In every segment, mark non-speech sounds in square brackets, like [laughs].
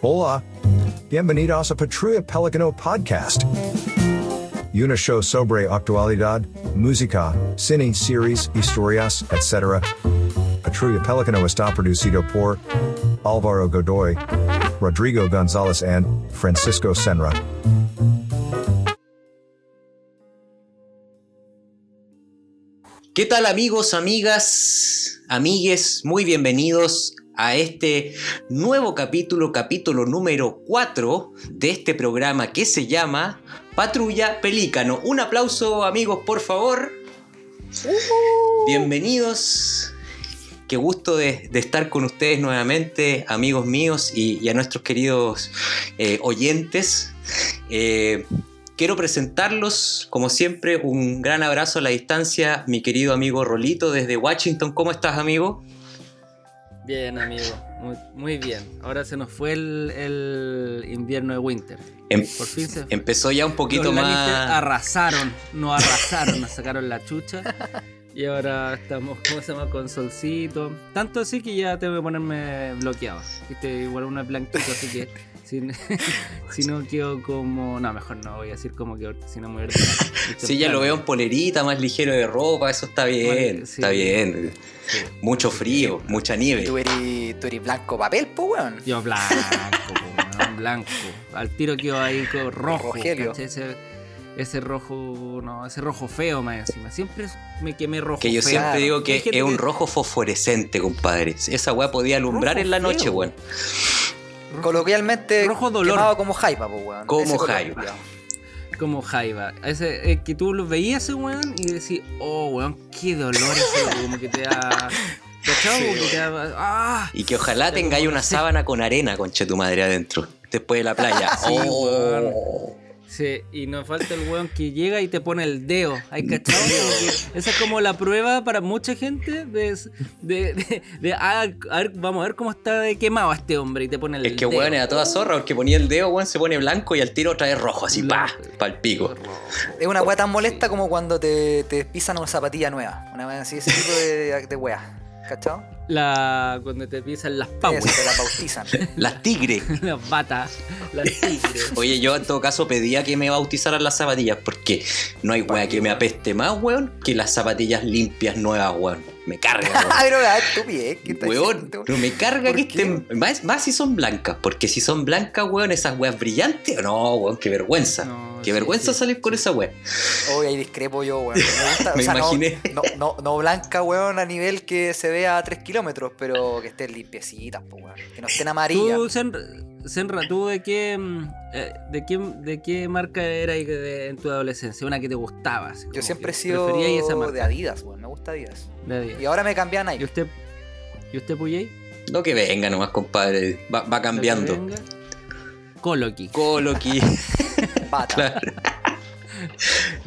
Hola. Bienvenidos a Patrulla Pelicano Podcast. Una show sobre actualidad, música, cine, series, historias, etc. Patrulla Pelicano está producido por Alvaro Godoy, Rodrigo Gonzalez and Francisco Senra. ¿Qué tal amigos, amigas, amigues? Muy bienvenidos a este nuevo capítulo, capítulo número 4 de este programa que se llama Patrulla Pelícano. Un aplauso amigos, por favor. Bienvenidos. Qué gusto de, de estar con ustedes nuevamente, amigos míos y, y a nuestros queridos eh, oyentes. Eh, Quiero presentarlos, como siempre, un gran abrazo a la distancia, mi querido amigo Rolito desde Washington. ¿Cómo estás, amigo? Bien, amigo, muy, muy bien. Ahora se nos fue el, el invierno de Winter. Em- Por fin se. Empezó ya un poquito Los más. arrasaron, no [laughs] arrasaron, nos sacaron la chucha. Y ahora estamos, ¿cómo se llama? Con solcito. Tanto así que ya tengo que ponerme bloqueado. Viste, igual uno es blanquito, así que si, [laughs] si no quedo como. No, mejor no voy a decir como que si no me voy a ordenar. [laughs] Sí, ya lo veo en polerita, más ligero de ropa, eso está bien, Vale, sí. está bien. Sí. Mucho frío, mucha nieve. Tú eres, tú eres blanco papel, pues, weón. Yo blanco, po, weón, blanco. Al tiro quedo ahí con rojo. Ese, ese rojo, no, ese rojo feo más encima. Siempre me quemé rojo Que yo feo. siempre digo que es un rojo fosforescente, compadre. Esa weá podía alumbrar Rojo en la noche, feo. weón. Coloquialmente, Rojo dolor. quemado como jaiba, pues, weón. Como jaiba. Como Jaiba. Ese, eh, que tú lo veías ese weón y decís, oh weón, qué dolor ese, weón", como que te da. ¿Cachai? Como que te da. ¡Ah! Y que ojalá tengáis una sábana con arena, conche tu madre, adentro. Después de la playa. [laughs] Sí, oh. Sí, y nos falta el weón que llega y te pone el dedo. ¿Hay cachado? Esa es como la prueba para mucha gente de, de, de- de, ah, a ver, vamos a ver cómo está de quemado este hombre y te pone el Es que dedo. weón es a toda zorra, porque ponía el dedo, weón, se pone blanco y al tiro otra vez rojo, así, pa, Blanco. pa el pico. Es una weá tan molesta como cuando te, te pisan una zapatilla nueva. Una weá así, ese tipo de, de weá. ¿Cachao? La, cuando te pisan las Eso, pauas, te la bautizan. [laughs] Las tigres. [laughs] las batas, las tigres. Oye, yo en todo caso pedía que me bautizaran las zapatillas, porque no hay weá que me apeste más, weón, que las zapatillas limpias nuevas, weón. Me carga, weón. [laughs] Pero estupidez. ¿qué estás Weón, pero me carga ¿Por que estén. Más, más si son blancas, porque si son blancas, weón, esas weas brillantes. No, weón, qué vergüenza. No, qué sí, vergüenza sí, salir con esa wea. Hoy ahí discrepo yo, weón. [laughs] Me, gusta, Me o sea, no- imaginé. No, no, no blanca, weón, a nivel que se vea a 3 kilómetros, pero que estén limpiecitas, pues, weón. Que no estén amarillas. Tú, Senra, Senra, ¿tú de qué, mm, eh, de qué, de qué marca era en tu adolescencia? Una que te gustaba. así Yo siempre he sido esa marca de Adidas, weón. Me gusta Adidas. de Adidas. Y ahora me cambié a Nike. ¿Y usted, ¿y usted Puyey? Lo que venga nomás, compadre. Va, va cambiando. Venga. Coloqui. Coloqui. [laughs] Bata. claro. [laughs]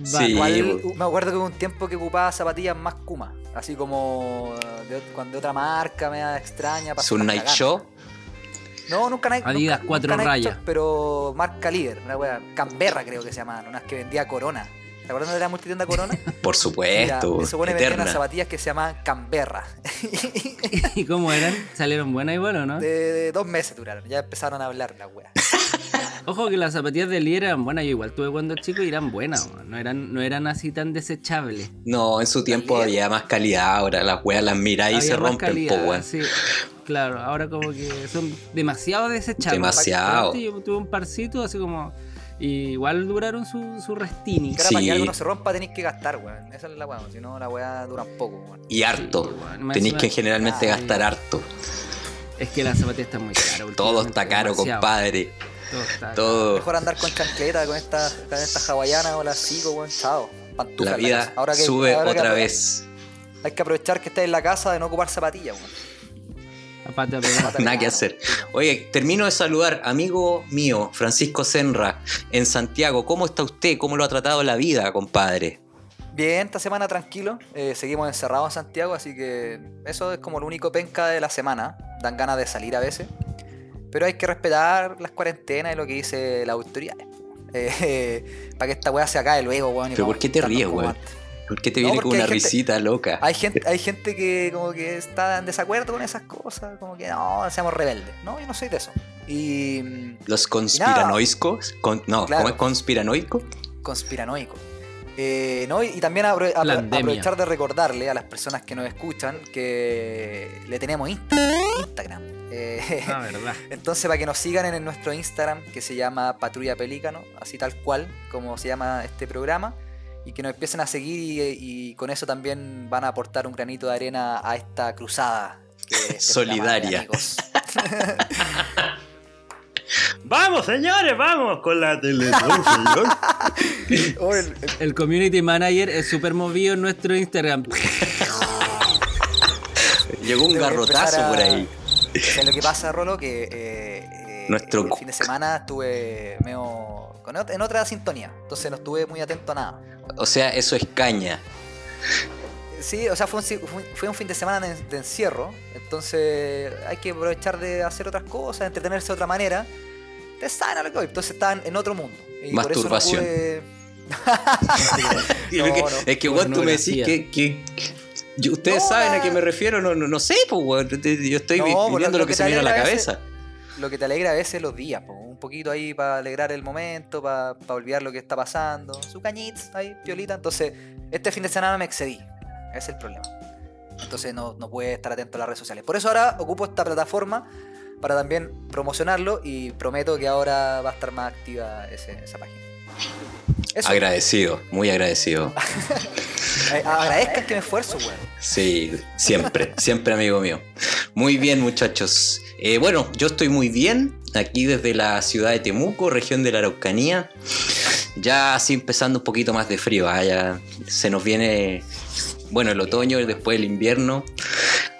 Va, Sí, Igual, me acuerdo que hubo un tiempo que ocupaba zapatillas más Kuma. Así como de, cuando de otra marca me da extraña. pa' ¿Es un pa' Night. Show? No, nunca Nike. Adidas nunca- cuatro nunca rayas. Pero marca líder. Una wea. Canberra creo que se llamaban. Unas que vendía Corona. ¿Te acuerdas de la multitienda Corona? [laughs] Por supuesto. se supone que vendían unas zapatillas que se llamaban Canberra. [laughs] ¿Y cómo eran? ¿Salieron buenas igual o no? de, de dos meses duraron. Ya empezaron a hablar las weas. Ojo que las zapatillas de Lee eran buenas. Yo igual tuve cuando chico y eran buenas. weón. No eran, no eran así tan desechables. No, en su tiempo había más calidad. Ahora las weas las miráis y se rompen, po, calidad, weón. sí. Claro, ahora como que son demasiado desechables. Demasiado. Yo tuve un parcito así como... y igual duraron su, su restini. Que ahora para Sí. que algo no se rompa tenéis que gastar, weón. Esa es la wea. Si no, la wea dura un poco, weón. Y harto. Sí, weón. Tenéis que generalmente Ah, gastar harto. Es que las zapatillas están muy caras. Todo está caro, demasiado. compadre. Todo. Mejor andar con chancleta, con esta, con esta hawaiana o la sigo, weón. Chao. Pantufla La vida casa. Ahora que- sube ahora otra vez. Hay que aprovechar que estáis en la casa de no ocupar zapatillas, weón. Aparte de pegar. Nada que hacer. Oye, termino de saludar, amigo mío, Francisco Senra, en Santiago. ¿Cómo está usted? ¿Cómo lo ha tratado la vida, compadre? Bien, esta semana tranquilo. Eh, seguimos encerrados en Santiago, así que eso es como lo único penca de la semana. Dan ganas de salir a veces. Pero hay que respetar las cuarentenas y lo que dice la autoridad. Eh, [laughs] para que esta weá se acabe luego, weón. ¿Pero por qué te ríes, weón? ¿Por qué te No, viene con porque una gente- risita loca? Hay gente, hay gente que como que está en desacuerdo con esas cosas, como que no, seamos rebeldes. No, yo no soy de eso. Y. Los conspiranoicos. Con, no, Claro. ¿cómo es conspiranoico? conspiranoico. Eh, ¿no? Y también apro- apro- Pandemia. aprovechar de recordarle a las personas que nos escuchan que le tenemos Insta- Instagram. Eh, Ah, [laughs] verdad. Entonces, para que nos sigan en, nuestro Instagram, que se llama Patrulla Pelícano, así tal cual como se llama este programa, y que nos empiecen a seguir y, y con eso también van a aportar un granito de arena a esta cruzada. que [laughs] este Solidaria. [laughs] Vamos, señores, vamos con la televisión, señor. [laughs] El- community manager es súper movido en nuestro Instagram. [laughs] Llegó un garrotazo a- por ahí. ¿Sabes lo que pasa, Rolo? Que eh, eh, Nuestro- el fin de semana estuve medio en otra sintonía, entonces no estuve muy atento a nada. O sea, eso es caña. Sí, o sea, fue un, fue un- fue un fin de semana de, de encierro, entonces hay que aprovechar de hacer otras cosas, entretenerse de otra manera. Ustedes saben a lo que voy, entonces estaban en otro mundo. Y por eso no Masturbación. pude- [laughs] Y No, [laughs] es que, no. es que weón, tú me decís que, que- yo- ustedes No, saben a qué me refiero, no, no, no sé, pues weón. Yo estoy No, pues, viviendo lo- lo lo que que se me viene a la veces- cabeza. Lo que te alegra a veces los días, po, un poquito ahí para alegrar el momento, para olvidar lo que está pasando. Su cañitz ahí, piolita. Entonces, este fin de semana me excedí. Ese es el problema. Entonces no, no puede estar atento a las redes sociales. Por eso ahora ocupo esta plataforma para también promocionarlo y prometo que ahora va a estar más activa ese- esa página. Eso. Agradecido, muy agradecido. [laughs] Eh, agradezcan que me esfuerzo, weón. Sí, siempre, siempre amigo mío. Muy bien, muchachos. Eh, bueno, yo estoy muy bien, aquí desde la ciudad de Temuco, región de la Araucanía. Ya así empezando un poquito más de frío, ah, ya se nos viene, bueno, el otoño, después el invierno,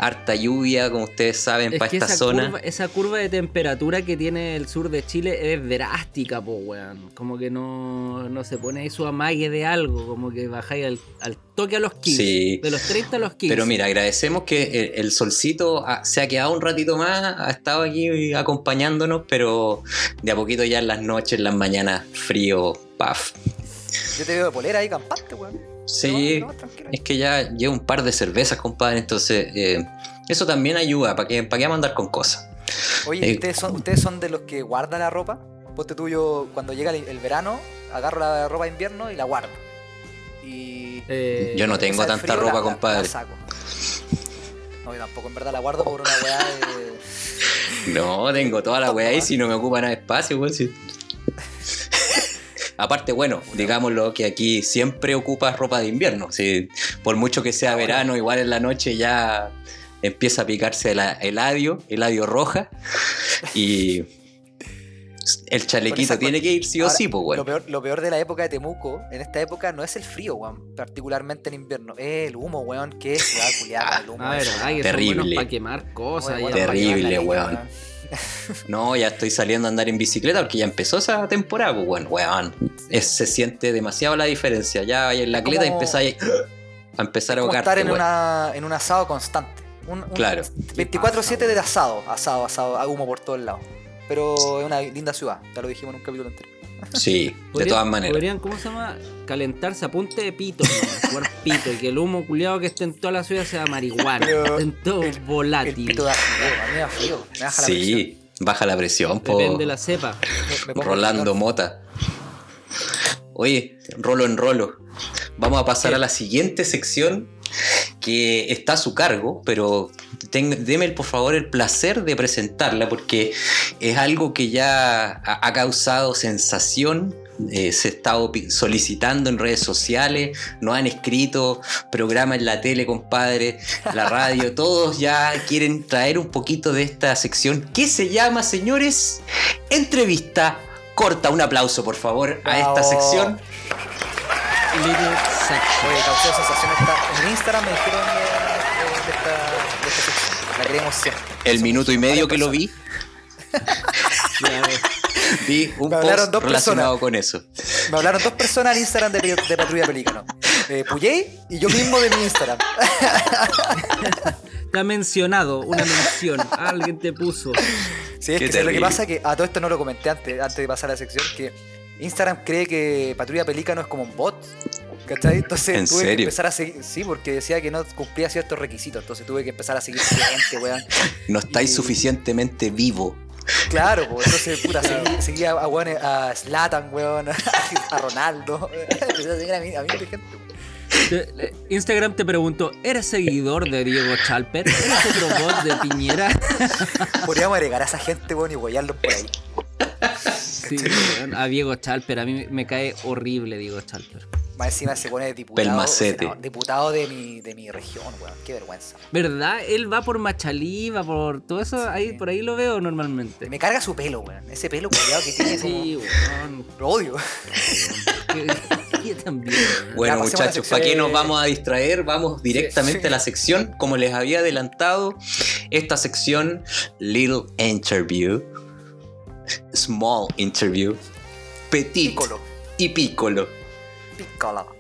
harta lluvia, como ustedes saben, Es para que esta esa zona. curva, esa curva de temperatura que tiene el sur de Chile es drástica, po, weón. Como que no, no se pone ahí su amague de algo, como que bajáis al, al toque a los 15. Sí. De los 30 a los 15. Pero mira, agradecemos que el, el solcito ha- se ha quedado un ratito más, ha estado aquí acompañándonos, pero de a poquito ya en las noches, en las mañanas, frío, paf. Yo te veo de polera ahí campante, weón. Sí, es que ya llevo un par de cervezas, compadre, entonces eh, eso también ayuda, ¿para que, para qué vamos a andar con cosas? Oye, Eh, ¿ustedes son, ¿ustedes son de los que guardan la ropa? Ponte tuyo, cuando llega el, el verano, agarro la ropa de invierno y la guardo. Y. Eh, Yo no tengo tanta frío, ropa, la- compadre. la saco. No, yo tampoco, en verdad la guardo por una weá de. [laughs] No, tengo toda la weá ahí si no me ocupa nada de espacio, weón. sí. Aparte, bueno, digámoslo que aquí siempre ocupas ropa de invierno. sí, por mucho que sea Ah, verano, igual en la noche ya empieza a picarse la- el adio, el adio roja. Y el chalequito tiene que ir sí o Ahora, sí, pues, Lo bueno. peor, lo peor de la época de Temuco, en esta época, no es el frío, weón. Particularmente en invierno. Es el humo, weón. Que es ciudad [laughs] culiada, el humo. Ah, verdad, weón. que Terrible. para quemar cosas. Weón, Terrible, weón. No, ya estoy saliendo a andar en bicicleta porque ya empezó esa temporada, pues, weón. Es- se siente demasiado la diferencia. Ya en la y como- empezáis [gasps] a empezar a como ahogarte, estar en, weón. una, en un asado constante. Un, un Claro. 24-7 de asado, asado, asado, a humo por todos lados. Pero es una linda ciudad, ya lo dijimos en un capítulo anterior. Sí, de [laughs] todas maneras. Podrían, ¿cómo se llama? Calentarse a punte de pito, jugar pito, y que el humo culiado que esté en toda la ciudad sea marihuana, Pero en todo El volátil. pito da frío, a mí me da frío, me baja la presión. Sí, baja la presión, po. Depende de la cepa. Me- me pongo Rolando. Mota. Oye, rolo en rolo. Vamos a pasar a la siguiente sección que está a su cargo, pero ten- deme por favor el placer de presentarla porque es algo que ya ha, ha causado sensación. eh, se ha estado solicitando en redes sociales, nos han escrito, programa en la tele, compadre, la radio, [laughs] todos ya quieren traer un poquito de esta sección que se llama, señores, entrevista corta. Un aplauso, por favor, a esta sección. Section. Oye, causó sensación esta. En Instagram me dijeron de, de- de esta, de esta sección. La queremos siempre. El Somos minuto y medio que lo personas. vi, Ya ves. vi un Me hablaron post dos relacionado personas. con eso. Me hablaron dos personas en Instagram de, de Patrulla Pelícano. Eh, Puyey y yo mismo de mi Instagram. Te ha mencionado una mención. Alguien te puso. Sí, es Qué que ¿sabes lo que pasa que a todo esto no lo comenté antes, antes de pasar a la sección, que Instagram cree que Patrulla Pelícano es como un bot. ¿Cachai? Entonces ¿En tuve serio? que empezar a seguir. Sí, porque decía que no cumplía ciertos requisitos. Entonces tuve que empezar a seguir gente, weón. [laughs] No estáis Y- suficientemente vivo. Claro, pues entonces, puta, [laughs] seguía, seguía a, weón, a Slatan, weón, a Ronaldo. [laughs] Empecé a seguir a mí, a mí gente, weón. Eh, Instagram te preguntó, ¿eres seguidor de Diego Chalper? ¿Eres otro bot de Piñera? [laughs] Podríamos agregar a esa gente, weón, y huellarlos por ahí. Sí, weón, a Diego Chalper, a mí me cae horrible Diego Chalper. Más encima se pone diputado. Senador- diputado de mi, de mi región, weón. Qué vergüenza. ¿Verdad? Él va por Machalí, va por todo eso, ahí, por ahí lo veo normalmente. Me carga su pelo, weón. Ese pelo cuidado que tiene. [laughs] Sí, weón. Lo odio. que- [laughs] También. [laughs] Bueno, muchachos, ¿para qué nos vamos a distraer? Vamos directamente sí. a la sección. Como les había adelantado, esta sección, Little Interview, Small Interview, Petit Piccolo. y Piccolo. Piccolo.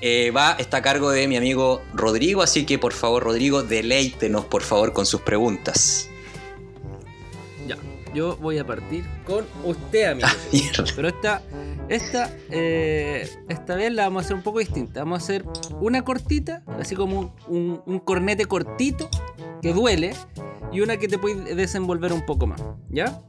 Eh, va, está a cargo de mi amigo Rodrigo, así que por favor, Rodrigo, deleítenos por favor con sus preguntas. Yo voy a partir con usted, amigo. Mierda. Pero esta, esta, eh, esta vez la vamos a hacer un poco distinta. Vamos a hacer una cortita, así como un, un- un cornete cortito que duele, y una que te puede desenvolver un poco más. ¿Ya?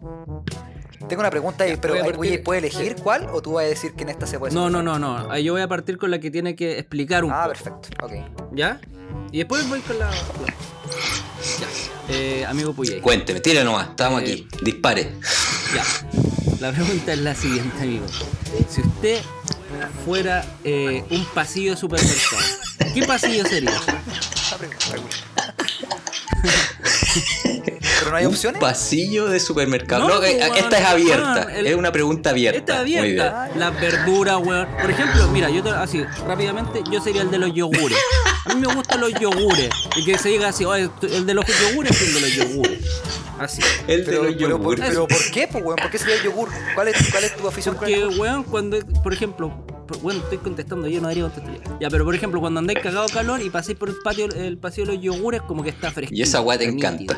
Tengo una pregunta, pero voy a ahí partir- ¿puede elegir cuál? ¿O tú vas a decir que en esta se puede No, no, no, no. Yo voy a partir con la que tiene que explicar un Ah, poco. perfecto. Ok. ¿Ya? Y después voy con la. Ya. Eh, amigo Puyey. Cuénteme, tire nomás, estamos Eh, aquí, dispare. Ya. La pregunta es la siguiente, amigo. Si usted fuera eh, un pasillo de supermercado, ¿qué pasillo sería? [laughs] [laughs] Esta pregunta, güey. ¿Pero no hay Un opciones? pasillo de supermercado. No, No, eh, weón, esta es abierta. el- Es una pregunta abierta. Muy bien. abierta. Las verduras, weón. Por ejemplo, mira, yo te- así, rápidamente, yo sería el de los yogures. A mí me gustan los yogures. Y que se diga así, "Oye, el de los yogures es el de los yogures. Así. El de Pero, los pero, por- yogures. pero ¿por qué, pues, weón? ¿Por qué sería el yogur? ¿Cuál es, cuál es tu afición Porque, weón, cuando, por ejemplo, bueno, estoy contestando, yo no debería contestar ya. Pero por ejemplo, cuando andáis cagado de calor y pasáis por el patio, el pasillo de los yogures, como que está fresquito. Y esa weá te encanta.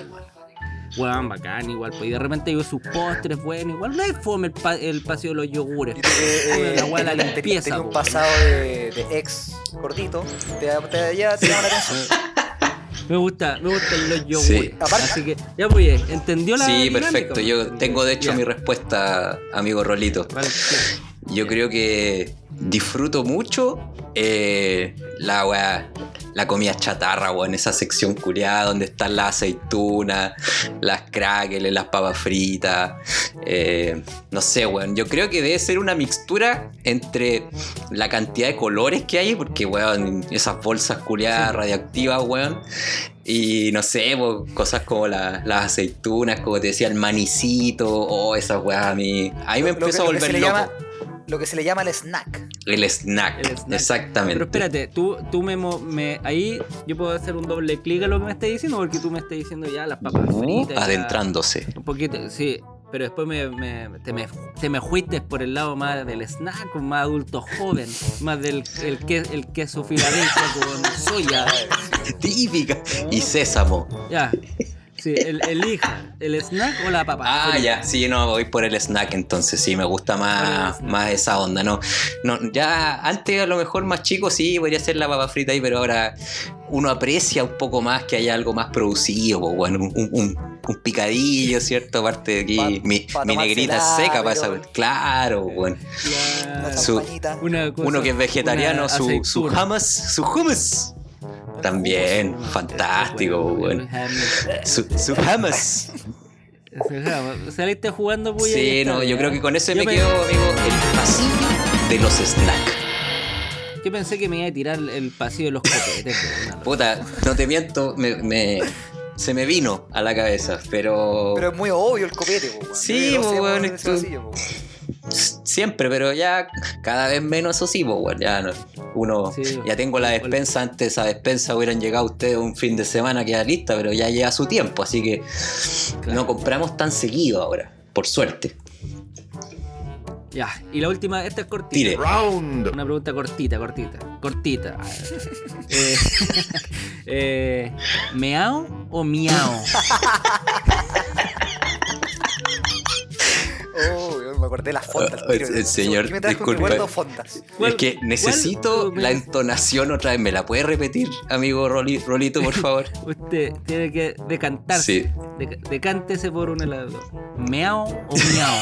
Weón, bacán, igual. Pues, y de repente digo sus postres, bueno, igual. No es fome el, pa- el pasillo de los yogures. Fome eh, [laughs] la la limpieza. tenía un pasado de, de ex gordito, te, te, ya te llama la atención. [laughs] Me gusta, me gustan los yogures. Sí. Así que, ya pues, ¿entendió la Sí, dinámica, perfecto. Yo tengo de hecho mi respuesta, amigo Rolito. Vale, sí. Yo creo que disfruto mucho eh, la weá, la comida chatarra, weón, esa sección culiada donde están las aceitunas, las crackles, las papas fritas. eh, no sé, weón. Yo creo que debe ser una mixtura entre la cantidad de colores que hay, porque, weón, esas bolsas culiadas radioactivas, weón. Y no sé, po, cosas como la- las aceitunas, como te decía, el manicito, o esas weas a mí. Ahí me Lo- lo empiezo que- a lo que se volver le loco. llama- Lo que se le llama el snack. El snack, El snack. exactamente. Pero espérate, tú, tú me, me- Ahí yo puedo hacer un doble clic a lo que me estás diciendo, porque tú me estás diciendo ya las papas fritas. ya- Adentrándose. Un poquito, sí. Pero después me, me- te, me, te me fuiste por el lado más del snack, más adulto joven, más del el, el queso Filadelfia con [laughs] soya. Típica. Y sésamo. Ya. Sí, el, elija, el snack o la papa. Ah, frita. ya, sí, no, voy por el snack entonces, sí, me gusta más, más esa onda, ¿no? no Ya antes a lo mejor más chico sí, podría ser la papa frita ahí, pero ahora uno aprecia un poco más que haya algo más producido, pues, bueno, un, un- un- picadillo, ¿cierto? Aparte de aquí, Pa- mi, pa mi negrita seca para pero- esa, claro, bueno. Su- Uno que es vegetariano, su, su hummus, su hummus. También, fantástico, bueno. Su, su hummus. Saliste jugando pues, Sí, no, yo creo que con ese me quedo, amigo, el pasillo de los snacks. Yo pensé que me iba a tirar el pasillo de los copetes. Puta, no te miento, me, me- se me vino a la cabeza, pero, Pero es muy obvio el copete, po, weón. Sí, po, weón, siempre, pero ya cada vez menos eso sí, pues, ya no- uno, Sí. ya tengo la despensa, antes esa despensa hubieran llegado ustedes un fin de semana queda lista, pero ya lleva su tiempo, así que no compramos tan seguido ahora, por suerte. Ya, y la última, esta es cortita. Tire. Round. Una pregunta cortita, cortita. Cortita. [laughs] eh, [laughs] eh, ¿Meao o miau? [laughs] Oh, me acordé de las fondas. Ah, el señor, ¿Qué me disculpe. fondas? ¿Cuál- es que necesito la entonación otra vez. ¿Me la puede repetir, amigo Roli- Rolito, por favor? [laughs] Usted tiene que decantarse. Sí. Decántese por las dos. ¿Meao o miau?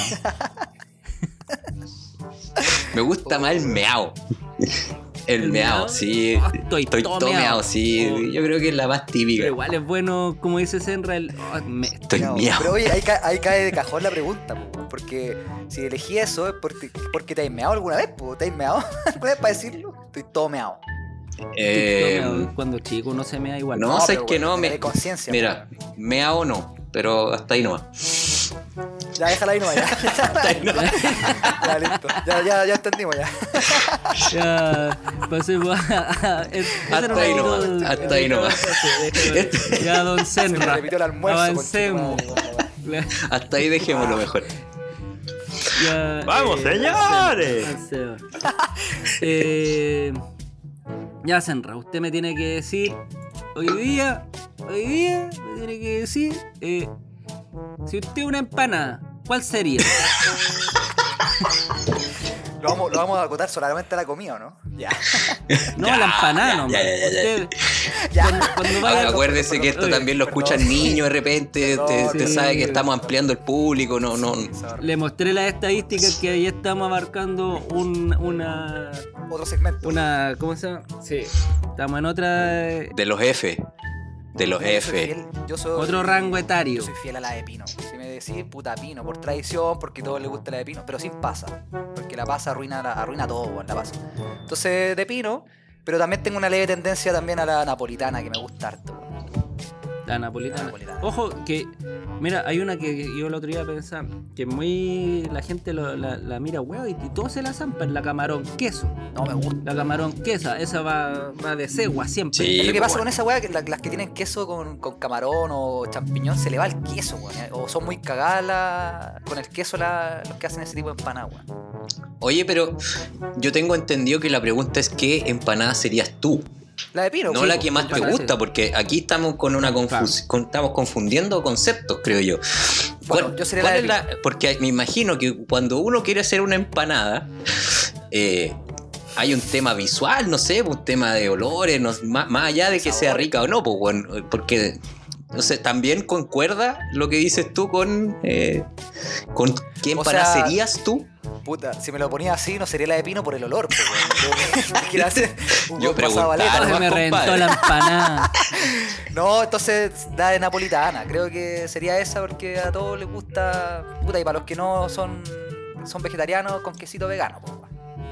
[laughs] Me gusta más el meao. El, ¿El meao, meao? sí. Oh, estoy todo todo meao. meao, sí. Oh. Yo creo que es la más típica. Pero igual es bueno, como dice Senra, el. oh, me- Estoy No, meao. Pero oye, ahí, ca- ahí cae de cajón la pregunta, po, porque si elegí eso es porque, porque te has meado alguna vez, po. ¿te has meado [laughs] alguna vez para decirlo? Estoy todo meado. Eh, cuando chico uno se mea igual. no, sabes pero que bueno, no. Me, conciencia, mira, meao no, pero hasta ahí nomás. Ya déjala ahí nomás, ya. [laughs] ya, listo. Ya, ya, ya entendimos ya. Ya, pasemos a. Hasta ahí nomás, hasta ahí nomás. Ya, don Se Senra. repitió el almuerzo. Avancemos. Hasta ahí dejémoslo mejor. Ya, ¡Vamos, señores! avancemos. [laughs] Eh, ya, Senra, usted me tiene que decir. Hoy día, hoy día, me tiene que decir. eh, si usted es una empanada, ¿cuál sería? [laughs] Lo vamos, lo vamos a acotar solamente a la comida, ¿o no? Ya. [laughs] No, la empanada, ya, vaya Ahora, al- acuérdese que esto también lo perdón. escuchan niños de repente, te, Perdón, te sí. sabe que estamos ampliando el público, no, no. Le mostré las estadísticas que ahí estamos abarcando un, una. Otro segmento. una. ¿Cómo se llama? Sí. Estamos en otra. De los F. De los F. fiel- yo soy, otro rango etario. Yo soy fiel a la de pino. Si me decís puta pino, por tradición, porque a todos les gusta la de pino, pero sin pasa. Porque la pasa arruina, arruina todo, la pasa. Entonces, de pino, pero también tengo una leve tendencia también a la napolitana, que me gusta harto. La napolitana. La napolitana. Ojo, que. Mira, hay una que yo el otro día pensaba. Que muy. La gente lo- la, la mira, weón, y, todos se la zampan. La camarón queso. No me gusta. La camarón quesa. Esa va, va de cegua siempre. Sí. Lo que pasa bueno. con esa weá, que la- las que tienen queso con, con camarón o champiñón, se le va el queso, weón. O son muy cagadas con el queso la- los que hacen ese tipo de empanadas, weón. Oye, pero yo tengo entendido que la pregunta es ¿qué empanada serías tú? La de pino, No sí, la que más te gusta, porque aquí estamos con una confus- con- estamos confundiendo conceptos, creo yo. Bueno, ¿Cuál- yo sería cuál la es de la- porque me imagino que cuando uno quiere hacer una empanada, eh, hay un tema visual, no sé, un tema de olores, no- más, más allá de que sea rica o no, pues bueno, porque no sé, también concuerda lo que dices tú con eh, con qué O empanada sea, serías tú. Puta, si me lo ponía así, no sería la de pino por el olor, pues. Yo- [laughs] que quiero hacer un Yo preguntaba, baleta. Se me reventó la empanada. [laughs] No, entonces la de napolitana. Creo que sería esa porque a todos les gusta. Puta, y para los que no son son vegetarianos, con quesito vegano. pues, weón.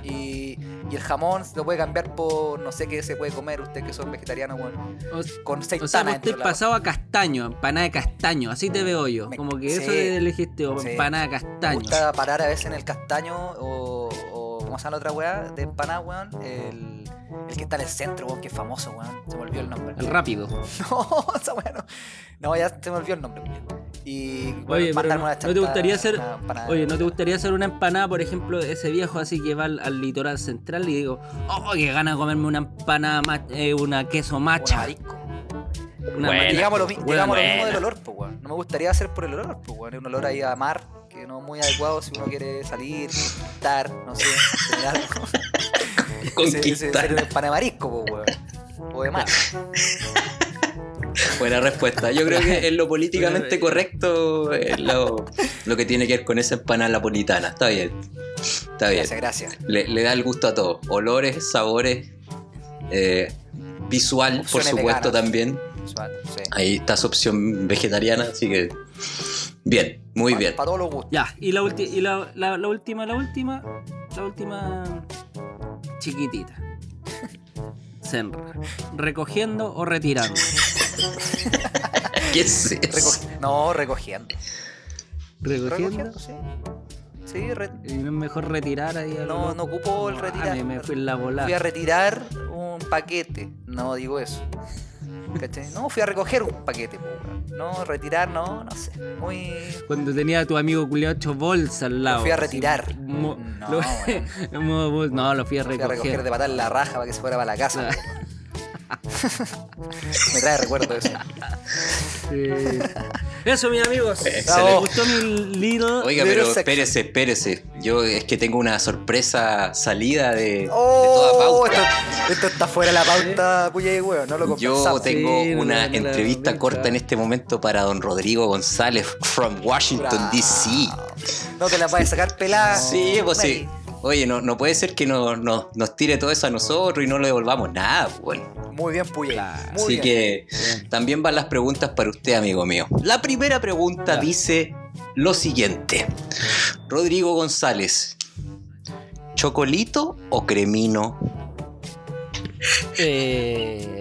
Y, y el jamón lo puede cambiar por no sé qué se puede comer usted que son vegetarianos, weón. O, Con o sea, seitana vos la- pasado a castaño, empanada de castaño, así te veo yo. Me- Como que sí, eso elegiste, o sí. empanada de Me castaño. gusta parar a veces en el castaño o, o ¿cómo se llama la otra weá? De empanada, weón. El, el que está en el centro, weón, que es famoso, weón. Se me olvidó el nombre. El rápido. [laughs] No, [laughs] esa weá no. No, ya se me olvidó el nombre, weón. Y bueno, Oye, pero no, una ¿no te gustaría hacer, una empanada. oye, ¿no te gustaría hacer una empanada, por ejemplo, ese viejo así que va al, al litoral central y digo, oh, que gana de comerme una empanada, ma- eh, una queso macha? Una Buena. a lo, Buena, llegamos a lo mismo del olor, pues, weón. No me gustaría hacer por el olor, pues, weón. Es un olor ahí a mar que no es muy adecuado si uno quiere salir, estar, no sé, tener algo. [laughs] Ese- ese Conquistar. Un empanada de marisco, pues, weón. O de mar. Buena respuesta. Yo creo que es lo [laughs] políticamente correcto eh, lo, lo que tiene que ver con esa empanada napolitana. Está bien. Está bien. Gracias, gracias. Le, le da el gusto a todo. Olores, sabores, eh, visual, por supuesto, veganas. también. Suave, sí. Ahí está su opción vegetariana, así que. Bien, muy Pa- bien. Para todos los gustos. Ya, y la, ulti- y la, la- la última, la última, la última chiquitita. [laughs] Senra. ¿Recogiendo o retirando? [laughs] ¿Qué es eso? Recogi- no, recogiendo. ¿Recogiendo? Recogiendo, sí. Sí, re- ¿Y mejor retirar ahí lo no, loco? no ocupo el Ah, retirar. me, me fui en la volada. Fui a retirar un paquete. No digo eso. ¿Cachai? No, fui a recoger un paquete. No, retirar, no, no sé. Muy. Cuando tenía a tu amigo culiao ocho bolsas al lado. fui a retirar. mo- No, lo- [laughs] bol- no, lo fui a Fui a recoger. recoger de patar la raja para que se fuera para la casa. Me trae recuerdo eso. Sí. Eso, mis amigos. Excelente. ¿Les gustó mi little? Oiga, Little pero espérese, espérese. Yo es que tengo una sorpresa salida de, de Oh, toda pauta. esto, esto está fuera de la pauta, puya y weón, no lo Yo tengo Sí, una no entrevista vi, corta en este momento para don Rodrigo González from Washington. D.C. No te la puedes sacar pelada. Sí, pues sí. Oye, no, no puede ser que no, no- nos tire todo eso a nosotros y no le devolvamos nada, pues, bueno. Muy bien. Muy Así bien. que Bien. también van las preguntas para usted, amigo mío. La primera pregunta Ya. dice lo siguiente. Rodrigo González, ¿chocolito o cremino? Eh,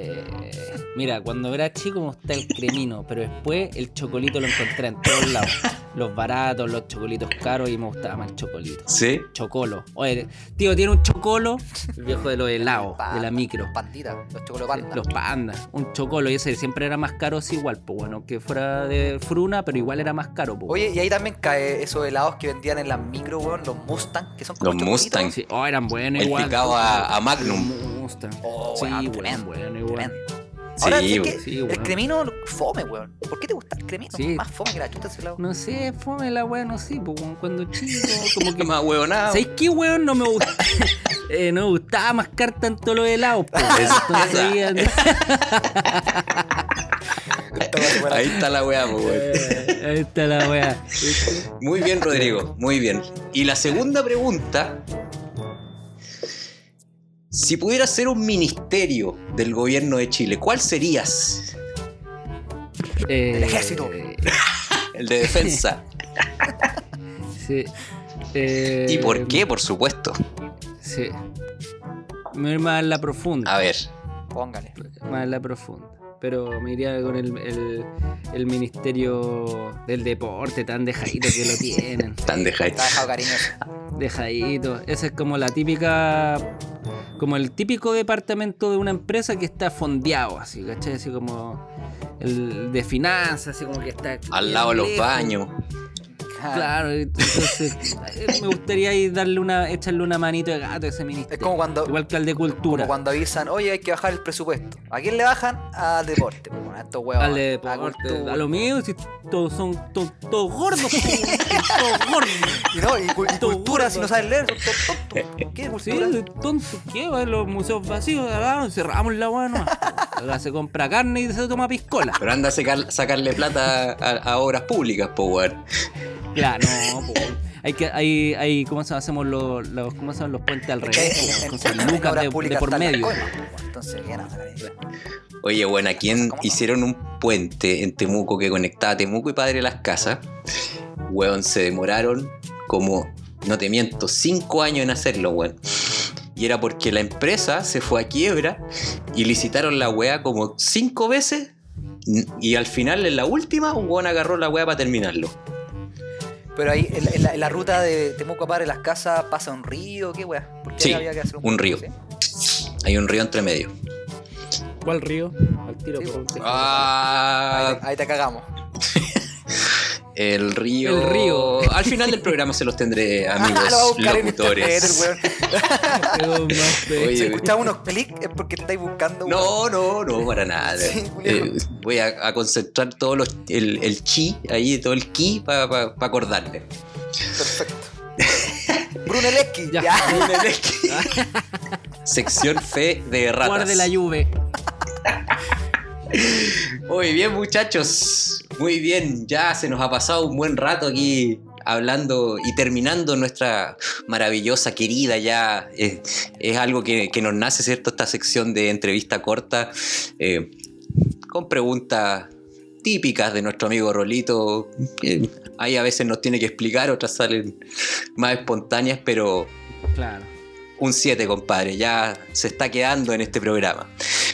mira, cuando era chico me gustaba el cremino, pero después el chocolito lo encontré en todos lados. Los baratos, los chocolitos caros y me gustaba más el chocolito. ¿Sí? Chocolo. Oye, tío, tiene un chocolo, el viejo de los helados, de la micro. Los panditas, los Sí, chocolopandas. Los pandas, un chocolo, y ese siempre era más caro, es igual, pues bueno, que fuera de fruna, pero igual era más caro, pues. Oye, y ahí también cae esos helados que vendían en las micro, weón, los Mustang, que son como Los. Mustang. Sí, oh, eran buenos El igual. picado a- a Magnum. Mustang. Oh, sí, bueno, tremendo, bueno, igual. tremendo. Ahora, Sí, ¿sabes weón. Sí, el weón. cremino, fome, weón. ¿Por qué te gusta el cremino? Sí. Más fome que la chuta ese helado. No sé, fome la weá, no sé, pues weón, cuando chico, como ¿Qué que. [laughs] más huevonado? ¿Sabéis qué, weón? No me gusta. [laughs] eh, no me gustaba mascar tanto los helados, pues. Entonces [laughs] ahí está la weá, weón. Eh, Ahí está la weá. Muy bien, Rodrigo, muy bien. Y la segunda pregunta. Si pudieras ser un ministerio del gobierno de Chile, ¿cuál serías? Eh, El ejército. [laughs] El de defensa. Sí. Eh, ¿Y por qué? Por supuesto. Sí. Me voy más en la profunda. A ver. Póngale. Más en la profunda. Pero me iría con el, el, el Ministerio del Deporte, tan dejadito que lo [laughs] tienen. Tan. Está dejado cariñoso. Dejadito. Esa es como la típica. Como el típico departamento de una empresa que está fondeado, así, ¿cachai? Así como el de finanzas, así como que está. Al lado de los lejos. baños. Claro, entonces [laughs] eh, me gustaría ahí darle una, echarle una manito de gato a ese Es ministerio. como cuando, Igual que al de cultura. como cuando avisan, oye, hay que bajar el presupuesto. ¿A quién le bajan? Al deporte. bueno, a estos huevos. Al deporte, a lo mío, si todos son to- todos gordos, todos gordos. [laughs] Y no, y, cu- y Todo cultura, gordo. si no sabes leer, son todos tontos. ¿Qué Sí, cultura? tonto, ¿qué? Va? Los museos vacíos, cerramos la mano. Acá se compra carne y se toma piscola. Pero anda a sacar- sacarle plata a, a obras públicas, po, weón. Claro, no, po. Hay que, hay, hay, ¿cómo se hacemos los, los, ¿cómo se llaman los puentes al revés? Con en lucas de, por medio. pues, Entonces, ¿qué nada, Oye, bueno, aquí en- hicieron un puente en Temuco que conectaba Temuco y Padre Las Casas. Weón, se demoraron como, no te miento, cinco años en hacerlo, weón. Y era porque la empresa se fue a quiebra y licitaron la weá como cinco veces. Y al final, en la última, un weón agarró la weá para terminarlo. Pero ahí, en la, en la- en la ruta de Temuco a Padre Las Casas, pasa un río, ¿qué weá? ¿Por qué Sí, había que hacer un, un río. ¿sí? Hay un río entre medio. ¿Cuál río? Al tiro Sí, por. Ah, Ahí, te, ahí te cagamos. [laughs] el río. El río. [laughs] Al final del programa se los tendré, [laughs] amigos Ah, lo locutores. [laughs] Oye, Si escuchaba unos clics es porque estáis buscando. weón. No, no, no, para nada. Sí, Eh, voy a, a concentrar todo los, el, el chi, ahí todo el ki para acordarle. Perfecto. Brunelleschi, Ya. ya. Sección fe de ratas. Guarde la lluvia. Muy bien, muchachos. Muy bien. Ya se nos ha pasado un buen rato aquí hablando y terminando nuestra maravillosa, querida ya. eh, es algo que, que nos nace, ¿cierto? Esta sección de entrevista corta eh, con preguntas típicas de nuestro amigo Rolito. que ahí a veces nos tiene que explicar, otras salen más espontáneas, pero Claro. un 7, compadre. Ya se está quedando en este programa.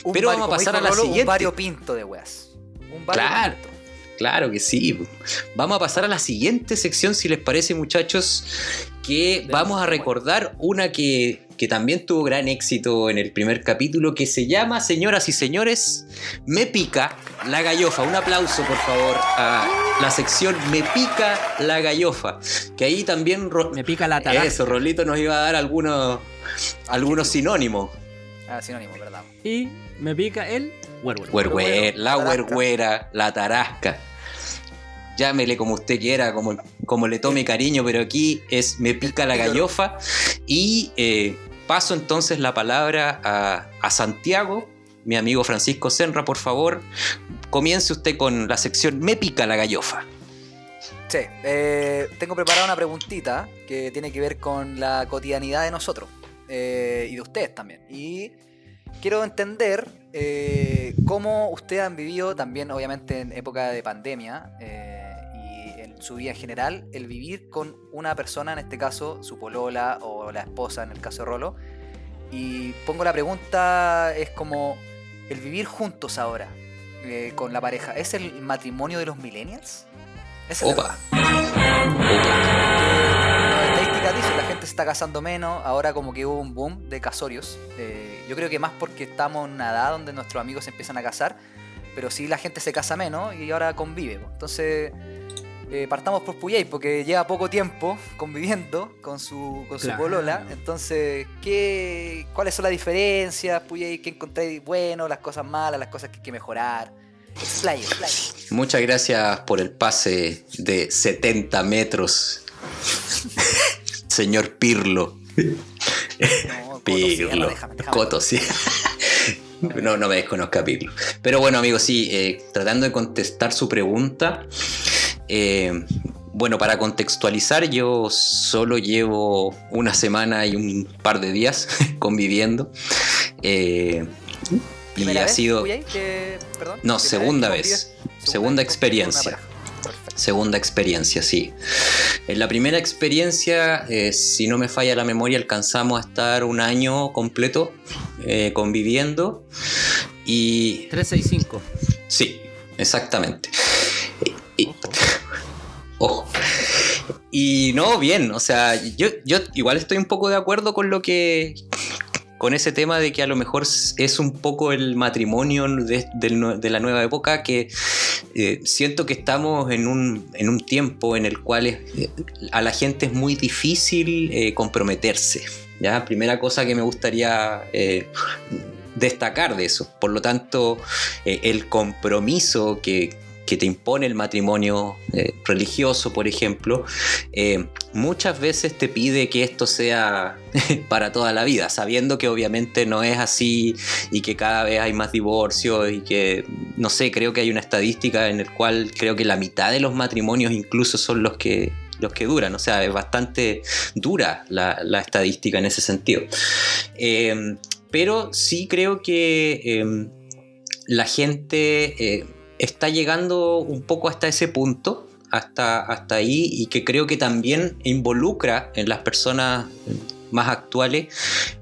Un Pero vario- vamos a pasar a la Rolo, siguiente. Un variopinto de weas. Un Claro. variopinto. Claro que sí. Vamos a pasar a la siguiente sección, si les parece, muchachos, que vamos a recordar una que, que también tuvo gran éxito en el primer capítulo, que se llama, señoras y señores, Me pica la gallofa. Un aplauso, por favor, a la sección Me pica la gallofa. Que ahí también... Ro- Me pica la tarasca. Eso, Rolito nos iba a dar algunos, algunos sinónimos. Ah, sinónimo, verdad. Y me pica el Huerhue- la Tarasca. huerguera, la tarasca. llámele como usted quiera, como, como le tome cariño, pero aquí es me pica la gallofa. Y eh, paso entonces la palabra a, a Santiago, mi amigo Francisco Senra, por favor, comience usted con la sección Me pica la gallofa. Sí, eh, tengo preparada una preguntita que tiene que ver con la cotidianidad de nosotros eh, y de ustedes también. Y quiero entender eh, cómo ustedes han vivido también, obviamente en época de pandemia eh, y en su vida en general, el vivir con una persona, en este caso su polola o la esposa, en el caso de Rolo. Y pongo la pregunta, es como el vivir juntos ahora eh, con la pareja, ¿es el matrimonio de los millennials? Es Opa. las la gente se está casando menos, ahora como que hubo un boom de casorios. Eh, yo creo que más porque estamos en una edad donde nuestros amigos se empiezan a casar, pero sí la gente se casa menos y ahora convive. Entonces, eh, partamos por Puyay, porque lleva poco tiempo conviviendo con su, con su polola. Entonces, ¿qué, ¿cuáles son las diferencias, Puyay? ¿Qué encontráis bueno, las cosas malas, las cosas que hay que mejorar? Explaye, explaye. Muchas gracias por el pase de 70 metros, [laughs] señor Pirlo. No, Pirlo. Coto, sí. [laughs] No, no me desconozca Pirlo. Pero bueno, amigos, sí, eh, tratando de contestar su pregunta. eh, bueno, para contextualizar, yo solo llevo una semana y un par de días [laughs] conviviendo. eh, y ¿Primera ha sido. Que- perdón, No, segunda vez. Segunda experiencia. Segunda experiencia, sí. En la primera experiencia, eh, si no me falla la memoria, alcanzamos a estar un año completo eh, conviviendo. Y 365. sí, exactamente. Y- ojo. Y no, bien, o sea, yo, yo igual estoy un poco de acuerdo con lo que. con ese tema de que a lo mejor es un poco el matrimonio de la nueva época que eh, siento que estamos en un, en un tiempo en el cual eh, a la gente es muy difícil eh, comprometerse. ¿ya? Primera cosa que me gustaría destacar de eso. Por lo tanto, el compromiso que, que te impone el matrimonio eh, religioso, por ejemplo, eh, muchas veces te pide que esto sea [laughs] para toda la vida, sabiendo que obviamente no es así y que cada vez hay más divorcios y que, no sé, creo que hay una estadística en el cual creo que la mitad de los matrimonios incluso son los que los que duran, o sea, es bastante dura la, la estadística en ese sentido. Eh, pero sí creo que la gente está llegando un poco hasta ese punto, hasta, hasta ahí, y que creo que también involucra en las personas más actuales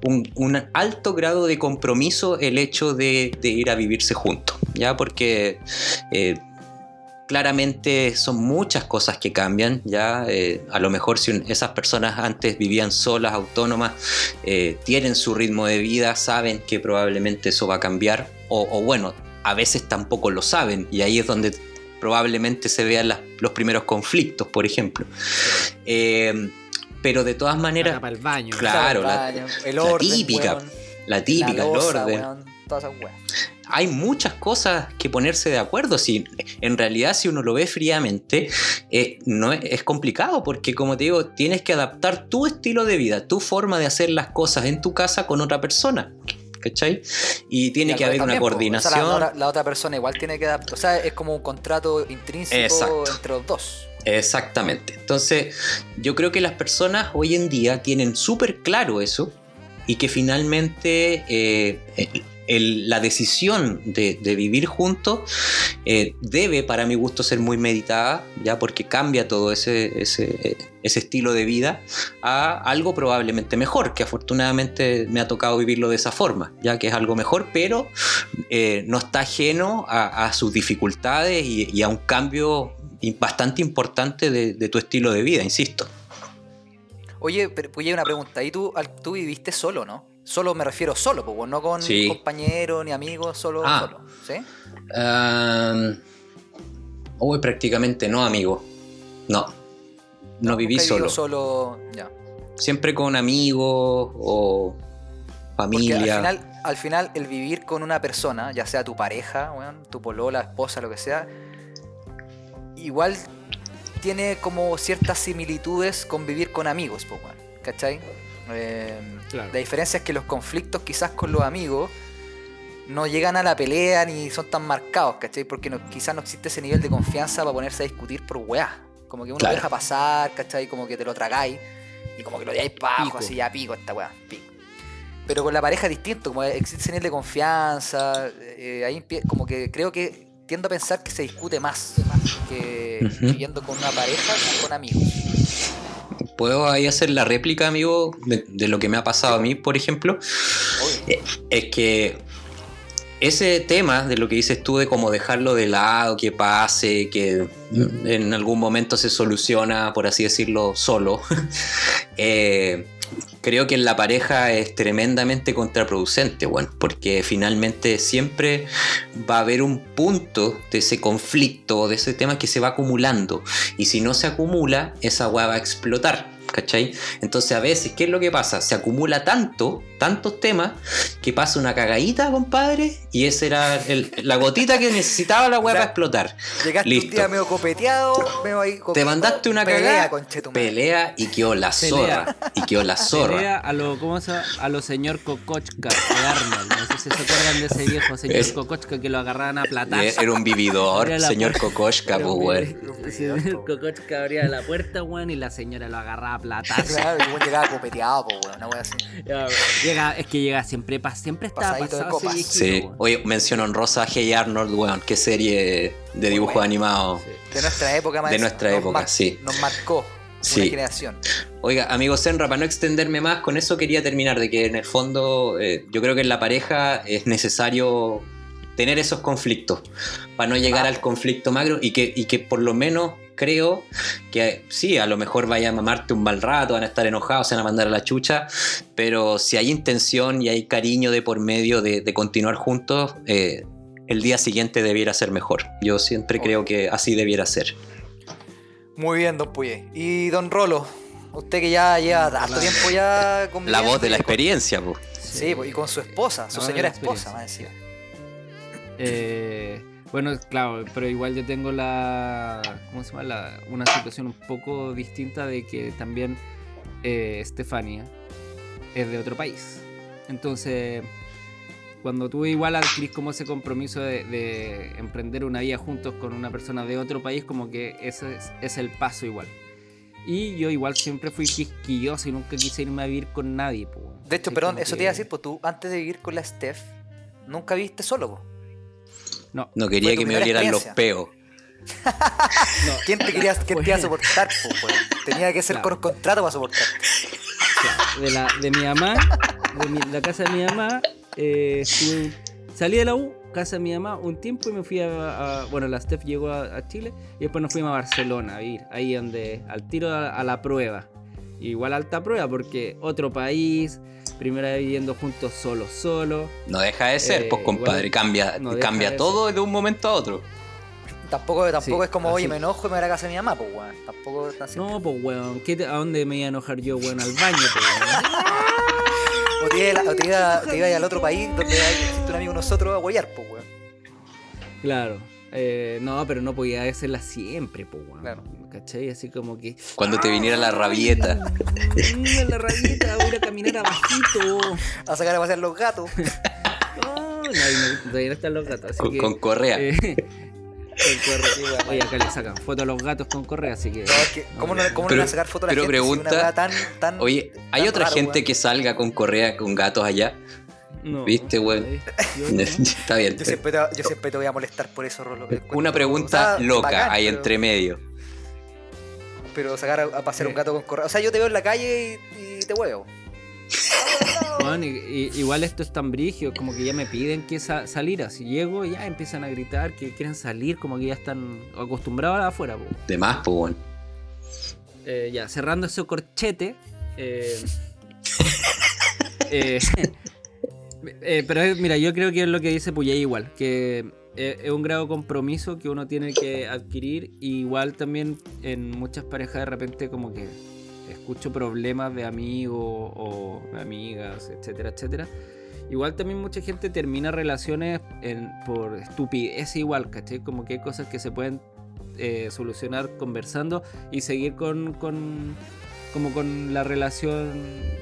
un, alto grado de compromiso el hecho de, ir a vivirse juntos, ¿ya? Porque... eh, claramente son muchas cosas que cambian, ya eh, a lo mejor si esas personas antes vivían solas, autónomas, eh, tienen su ritmo de vida, saben que probablemente eso va a cambiar, o bueno, a veces tampoco lo saben, y ahí es donde probablemente se vean las- los primeros conflictos, por ejemplo. Eh, pero de todas maneras, Para el baño. Claro, el, la- baño, la orden, típica, weón, la típica, la el orden, weón, todas esas weas. hay muchas cosas que ponerse de acuerdo. Si, en realidad, si uno lo ve fríamente, eh, no es, es complicado porque, como te digo, tienes que adaptar tu estilo de vida, tu forma de hacer las cosas en tu casa con otra persona. ¿Cachai? Y tiene Y que haber una. O sea, coordinación. la, la- la otra persona igual tiene que adaptar. O sea, es como un contrato intrínseco Exacto. entre los dos. Exactamente. Entonces, yo creo que las personas hoy en día tienen súper claro eso y que finalmente eh, la decisión de, vivir juntos eh, debe, para mi gusto, ser muy meditada, ya porque cambia todo ese, estilo de vida a algo probablemente mejor, que afortunadamente me ha tocado vivirlo de esa forma, ya que es algo mejor, pero eh, no está ajeno a, sus dificultades y, a un cambio bastante importante de, tu estilo de vida, insisto. Oye, pero pues, hay una pregunta. ¿Y tú, tú viviste solo, no? Solo me refiero solo, pues, no con Sí. compañeros ni amigos, solo, Ah. solo. ¿Sí? Um, uy, prácticamente no, amigo. No. No, viví solo. solo. Ya. Siempre con amigos o Porque familia. al final, al final, el vivir con una persona, ya sea tu pareja, weón, tu polola, esposa, lo que sea, igual tiene como ciertas similitudes con vivir con amigos, pues, weón. ¿Cachai? Eh, Claro. La diferencia es que los conflictos quizás con los amigos no llegan a la pelea ni son tan marcados, ¿cachai? Porque no, quizás no existe ese nivel de confianza para ponerse a discutir por weá. Como que uno Claro. deja pasar, ¿cachai? Como que te lo tragáis y como que lo dejáis para abajo, Pico. así ya pico esta weá, pico. Pero con la pareja es distinto, como existe ese nivel de confianza, eh, ahí como que creo que tiendo a pensar que se discute más que Ujú. viviendo con una pareja que con amigos. ¿Puedo ahí hacer la réplica, amigo, de, de lo que me ha pasado a mí, por ejemplo? Obvio. Es que ese tema de lo que dices tú de cómo dejarlo de lado, que pase, que en algún momento se soluciona, por así decirlo, solo, [laughs] eh, creo que en la pareja es tremendamente contraproducente, bueno, porque finalmente siempre va a haber un punto de ese conflicto, de ese tema que se va acumulando, y si no se acumula, esa weá va a explotar. ¿Cachai? Entonces a veces, ¿qué es lo que pasa? Se acumula tanto, tantos temas, que pasa una cagadita, compadre, y esa era el- la gotita que necesitaba la weá para explotar. Llegaste Listo. un día medio copeteado, medio ahí Te copeto, mandaste una pelea, cagada, conchetumare. pelea y quedó la Pelea. zorra. Y quedó la [laughs] zorra. Pelea a lo, ¿cómo se llama? A lo señor Kokochka de Arnold. No sé si se acuerdan de ese viejo señor Es- Kokochka que lo agarraban a platar. Era un vividor, señor Pero, pues, weón. el señor Kokochka abría la puerta, weón, y la señora lo agarraba a platar. [laughs] Claro, y bueno, llegaba copeteado, pues, weón, una así. Ya, Llega, es que llega siempre, pa- siempre estaba Pasadito de pasado copas. viejito, Sí, weón. oye, menciono honrosa a Hey Arnold, weón. Qué serie de dibujos bueno. animados. Sí. De nuestra época, más De nuestra Nos época, mar- sí. Nos marcó Sí. una generación. Oiga, amigo Senra, para no extenderme más, con eso quería terminar de que en el fondo eh, yo creo que en la pareja es necesario tener esos conflictos para no llegar Ah. al conflicto magro y que, y que por lo menos creo que sí, a lo mejor vaya a mamarte un mal rato, van a estar enojados, se van a mandar a la chucha, pero si hay intención y hay cariño de por medio de, de continuar juntos, eh, el día siguiente debiera ser mejor. Yo siempre creo que así debiera ser. Muy bien, don Puye. Y don Rolo, usted que ya lleva harto tiempo ya La conviviendo voz de la con- experiencia, pues. Sí, y con su esposa, su señora la esposa, más encima. Eh, bueno, claro, pero igual yo tengo la, ¿cómo se llama? La- una situación un poco distinta de que también eh, Estefania es de otro país. Entonces, cuando tú igual adquirís como ese compromiso de, de emprender una vida juntos con una persona de otro país, como que ese es, es el paso igual. Y yo igual siempre fui quisquilloso y nunca quise irme a vivir con nadie. po. De hecho, perdón, eso te iba a decir, pues tú antes de vivir con la Steph, nunca viviste solo. No, No quería que me olieran los peos. [laughs] no, ¿Quién te, quería, quién te iba a soportar, pues, weón? Tenía que ser Claro. con contrato para soportar. Claro, de, la, de mi mamá, de mi- la casa de mi mamá, eh, estuve- salí de la U, casa de mi mamá, un tiempo y me fui a. a- bueno, la Steph llegó a, a Chile y después nos fuimos a Barcelona a vivir, ahí donde, al tiro a, a la prueba. Igual alta prueba porque otro país, primera vez viviendo juntos solo, solo. No deja de ser, Eh, pues compadre, igual cambia, no cambia de todo de un momento a otro. Tampoco, tampoco Sí, es como, oye, así. me enojo y me voy a la casa de mi mamá, pues, weón. Tampoco es tan. No, pues weón, ¿qué te- ¿a dónde me iba a enojar yo, weón? Al baño, pues, weón. [laughs] O te iba, o te iba, te iba al otro país donde hay, existe un amigo nosotros a huellar, pues, weón. Claro. Eh, no, pero no podía hacerla siempre, pues, weón. Claro. ¿Cachai? Así como que. Cuando te viniera la rabieta. Mira la rabieta, voy a caminar abajito. [laughs] A sacar a pasear los gatos. No, no, no, todavía no están los gatos. Así Con, que, con correa. eh, [laughs] con correa. Oye, acá le sacan fotos a los gatos con correa, así que. No, es que, ¿Cómo no, cómo no Pero- le van a sacar fotos a la pero gente? si pregunta- una weá tan, tan, Oye, ¿hay tan otra raro, gente weón? que salga con correa con gatos allá? No, ¿Viste, weón? no. [laughs] Está bien. Yo siempre, te, yo siempre te voy a molestar por eso, Rolo. Una pregunta o sea, loca bacán, ahí pero- entre medio. Pero sacar a, a pasear un gato con correa. O sea, yo te veo en la calle y, y te huevo. Weón, y- y- igual esto es tan brigio, como que ya me piden que sa- salir. Así llego, ya empiezan a gritar que quieren salir, como que ya están acostumbrados a afuera, po. De más, pues, weón. Eh, ya, cerrando ese corchete. eh, [laughs] eh, [laughs] eh, pero eh, mira, yo creo que es lo que dice Puyay igual, que es un grado de compromiso que uno tiene que adquirir. Igual también en muchas parejas de repente como que escucho problemas de amigos o de amigas, etcétera, etcétera. Igual también mucha gente termina relaciones en- por estupidez igual, ¿cachai? Como que hay cosas que se pueden eh, solucionar conversando y seguir con, con como con la relación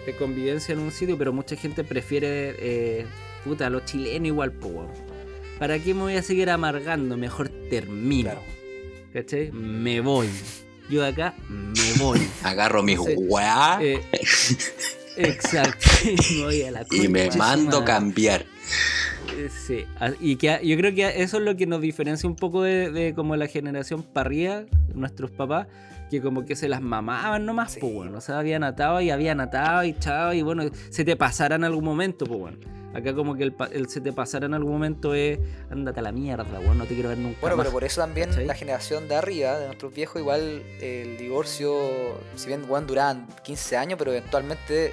de convivencia en un sitio, pero mucha gente prefiere eh, puta, los chilenos igual, weón. ¿Para qué me voy a seguir amargando? Mejor termino. Claro. ¿Cachai? Me voy. Yo de acá me voy. [laughs] Agarro mis weá Eh, exacto. Y [laughs] [laughs] me voy a la y concha me de su mando madre. cambiar. Eh, Sí, a- y que a- yo creo que eso es lo que nos diferencia un poco de, de como la generación parrilla, nuestros papás, que como que se las mamaban nomás, Sí. pues bueno, o sea, habían atado y habían atado y chao, y bueno, se te pasará en algún momento, pues bueno. Acá como que el, el se te pasará en algún momento es, ándate a la mierda, bueno, no te quiero ver nunca Bueno, más". pero por eso también ¿Cachai? la generación de arriba, de nuestros viejos, igual el divorcio, si bien weón, duraban 15 años, pero eventualmente,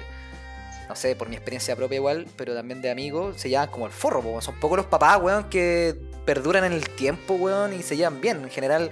no sé, por mi experiencia propia igual, pero también de amigos, se llevan como el forro, po. son pocos los papás, weón, que perduran en el tiempo, weón, y se llevan bien. En general,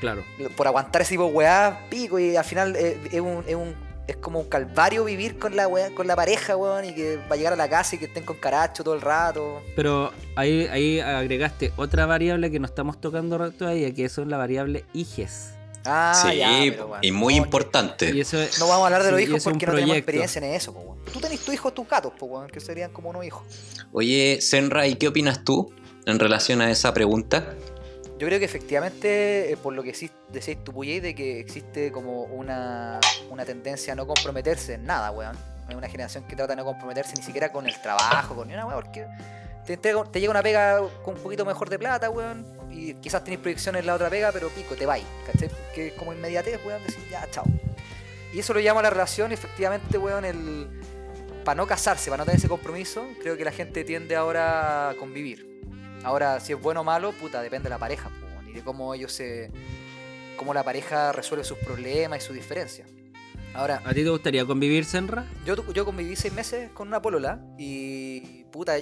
Claro. por aguantar ese tipo de weá, pico, y al final eh, es, un, es, un- es como un calvario vivir con la weá, con la pareja, weón, y que va a llegar a la casa y que estén con caracho todo el rato. Pero ahí, ahí agregaste otra variable que no estamos tocando todavía, que son la variable hijes. Ah, sí, ya, pero bueno. y muy No, importante. Y eso es- No vamos a hablar de los Sí, hijos es un porque no tenemos proyecto. experiencia en eso, po, weón. Tú tenés tus hijos, tus gatos, po, weón, que serían como unos hijos. Oye, Senra, ¿y qué opinas tú en relación a esa pregunta? Yo creo que efectivamente, eh, por lo que sí decís tú, Puyey, de que existe como una, una tendencia a no comprometerse en nada, weón. Hay una generación que trata de no comprometerse ni siquiera con el trabajo, con ni una weón, porque te, llega una pega con un poquito mejor de plata, weón, y quizás tenés proyecciones en la otra pega, pero pico, te vais, ¿cachai? Que es como inmediatez, weón, decir ya, chao. Y eso lo llama la relación, efectivamente, weón, el. Para no casarse, para no tener ese compromiso, creo que la gente tiende ahora a convivir. Ahora, si es bueno o malo, puta, depende de la pareja, weón, y de cómo ellos se. Cómo la pareja resuelve sus problemas y sus diferencias. Ahora, ¿A ti te gustaría convivir, Senra? yo, tu- yo conviví seis meses con una polola y puta,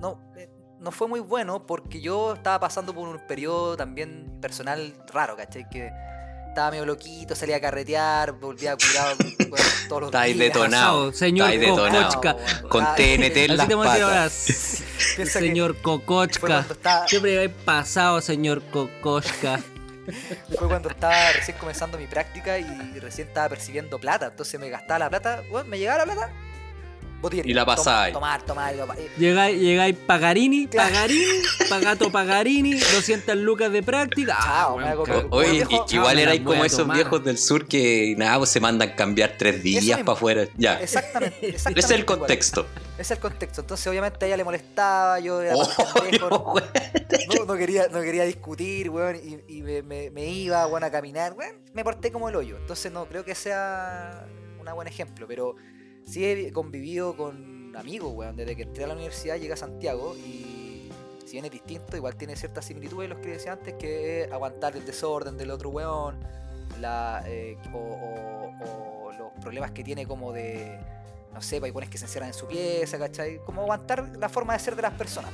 no, eh, no fue muy bueno porque yo estaba pasando por un periodo también personal raro, ¿cachai? Que estaba medio loquito, salía a carretear, volvía curado [laughs] bueno, todos los Está ahí días. detonado. Señor Está ahí detonado. Kokochka. Con Ah, TNT en Así las ahora, patas. [laughs] Señor Kokochka. estaba, Siempre hay pasado, señor Kokochka. [laughs] fue cuando estaba recién comenzando mi práctica y recién estaba percibiendo plata. Entonces me gastaba la plata, weón, me llegaba la plata, Y la ahí. Tomar, tomar, tomar. y- Llegáis, llegáis Pagarini, Claro. Pagarini, [laughs] Pagato Pagarini, 200 lucas de práctica. Chao, weón, me hago- cago. Oye, viejo, i- igual ah, me erais como esos tomar. viejos del sur que nada, pues se mandan cambiar tres días para afuera. Ya. Exactamente, [laughs] exactamente. Ese es el igual. contexto. Ese es el contexto. Entonces, obviamente, a ella le molestaba, yo era [laughs] Oh, pendejo, no, güey. no, no quería, no quería discutir, weón, y, y me, me- me iba, weón, a caminar, weón, me porté como el hoyo. Entonces, no creo que sea un buen ejemplo, pero sí he convivido con amigos, weón, desde que entré a la universidad llegué a Santiago y si bien es distinto, igual tiene ciertas similitudes lo que decía antes, que es aguantar el desorden del otro weón, la, eh, o, o- o los problemas que tiene como de, no sé, pues, que se encierran en su pieza, ¿cachai? Como aguantar la forma de ser de las personas.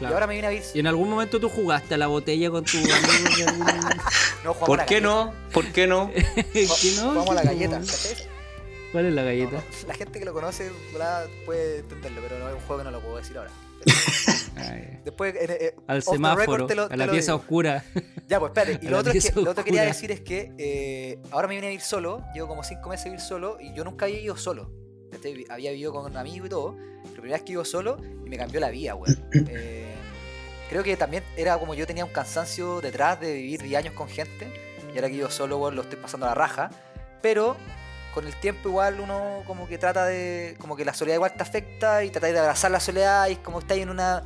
Y ahora me vine a vivir... ¿Y en algún momento tú jugaste a la botella con tu amigo? algún- [laughs] No, ¿Por qué galleta. no? ¿Por qué no? [laughs] ¿Qué no? Jugamos a la ¿Qué galleta? [laughs] ¿cachai? ¿Cuál es la galleta? no, [laughs] La gente que lo conoce puede entenderlo, pero no es un juego que no lo puedo decir ahora. [laughs] Ay, Después, eh, eh, al semáforo, lo- a la pieza digo. oscura. [laughs] Ya, pues espérate. Y lo otro, es que, lo otro que quería decir es que eh, ahora me vine a vivir solo. Llevo como 5 meses a vivir solo y yo nunca había vivido solo. ¿cachai? Había vivido con un amigo y todo. Pero la primera vez que vivo solo y me cambió la vida, weón. [coughs] Eh, creo que también era como yo tenía un cansancio detrás de vivir 10 años con gente. Y ahora que vivo solo, weón, lo estoy pasando a la raja. Pero con el tiempo igual uno como que trata de... Como que la soledad igual te afecta y tratáis de abrazar la soledad y es como estáis en una...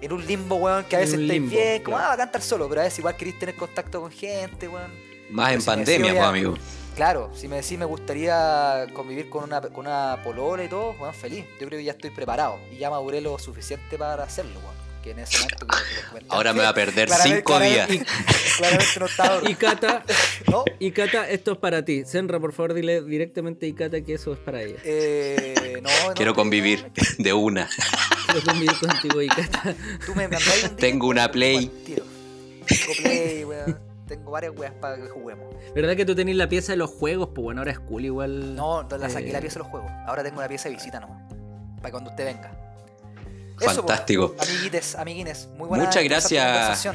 En un limbo, weón, que a veces estáis bien, como, ah, va a cantar solo, pero a veces igual queréis tener contacto con gente, weón. Más en Si pandemia, pues, amigo. Claro, si me decís me gustaría convivir con una, con una polola y todo, weón, feliz. Yo creo que ya estoy preparado y ya maduré lo suficiente para hacerlo, weón. Que en ese momento. Ahora me va a perder cinco días. claramente- Claramente no estaba. Y Cata, ¿No? y Cata, esto es para ti. Senra, por favor, dile directamente a Ikata que eso es para ella. Eh, no, no, Quiero no, convivir de una. Quiero convivir contigo, Ikata. Tú me un día, Tengo una Play. Tengo Play, weón. Tengo varias weas para que juguemos. ¿Verdad que tú tenés la pieza de los juegos? Pues bueno, ahora es cool igual. No, la saqué Eh, la pieza de los juegos. Ahora tengo una pieza de visita nomás. Para cuando usted venga. Fantástico. Amiguites, amiguines, muy buena Muchas gracias.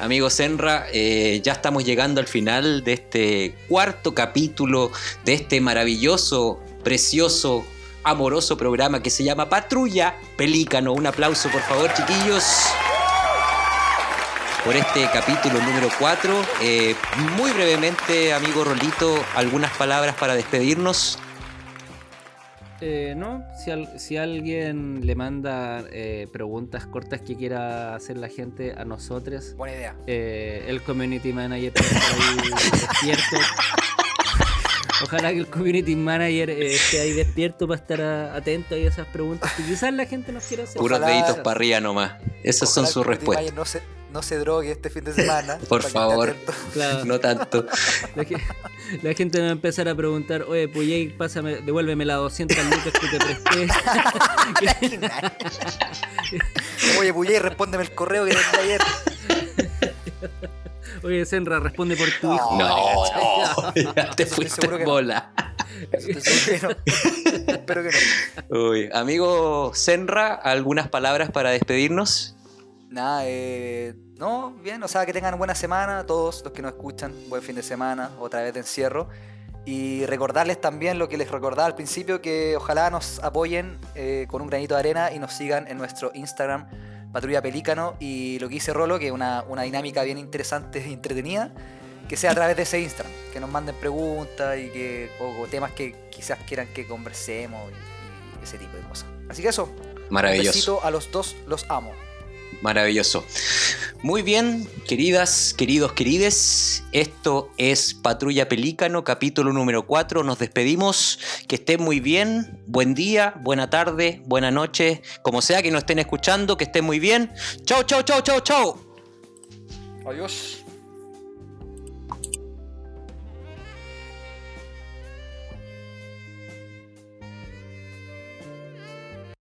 amigo Senra, eh, ya estamos llegando al final de este cuarto capítulo de este maravilloso, precioso, amoroso programa que se llama Patrulla Pelícano. Un aplauso, por favor, chiquillos. Por este capítulo número 4. muy brevemente, amigo Rolito, algunas palabras para despedirnos. Eh, no, si, si, alguien le manda eh, preguntas cortas que quiera hacer la gente a nosotros, buena idea. Eh, el community manager está ahí [laughs] despierto. Ojalá que el community manager esté ahí despierto para estar atento a esas preguntas que quizás la gente nos quiera hacer. Puros deditos para arriba nomás. Esas son sus respuestas no se drogue este fin de semana. [laughs] Por favor, [laughs] no tanto. [laughs] La, gente me va a empezar a preguntar, oye, Puyey, pásame, devuélveme las 200 lucas que te presté. oye, Puyey, respóndeme el correo que te ayer. Oye, Senra, responde por tu hijo. No, te fuiste en bola. Espero que no. Uy, amigo Senra, ¿algunas palabras para despedirnos? Nada, eh, no, bien, o sea, que tengan buena semana todos los que nos escuchan, buen fin de semana, otra vez de encierro. Y recordarles también lo que les recordaba al principio, que ojalá nos apoyen eh, con un granito de arena y nos sigan en nuestro Instagram, Patrulla Pelícano, y lo que dice Rolo, que es una, dinámica bien interesante y entretenida, que sea a través de ese Instagram, que nos manden preguntas y que, o, temas que quizás quieran que conversemos y, ese tipo de cosas. Así que eso, Maravilloso. un besito a los dos, los amo. Maravilloso. Muy bien, queridas, queridos, querides. Esto es Patrulla Pelícano, capítulo número 4. Nos despedimos. Que estén muy bien. Buen día, buena tarde, buena noche. Como sea que nos estén escuchando, que estén muy bien. Chau, chau, chau, chau, chau. Adiós.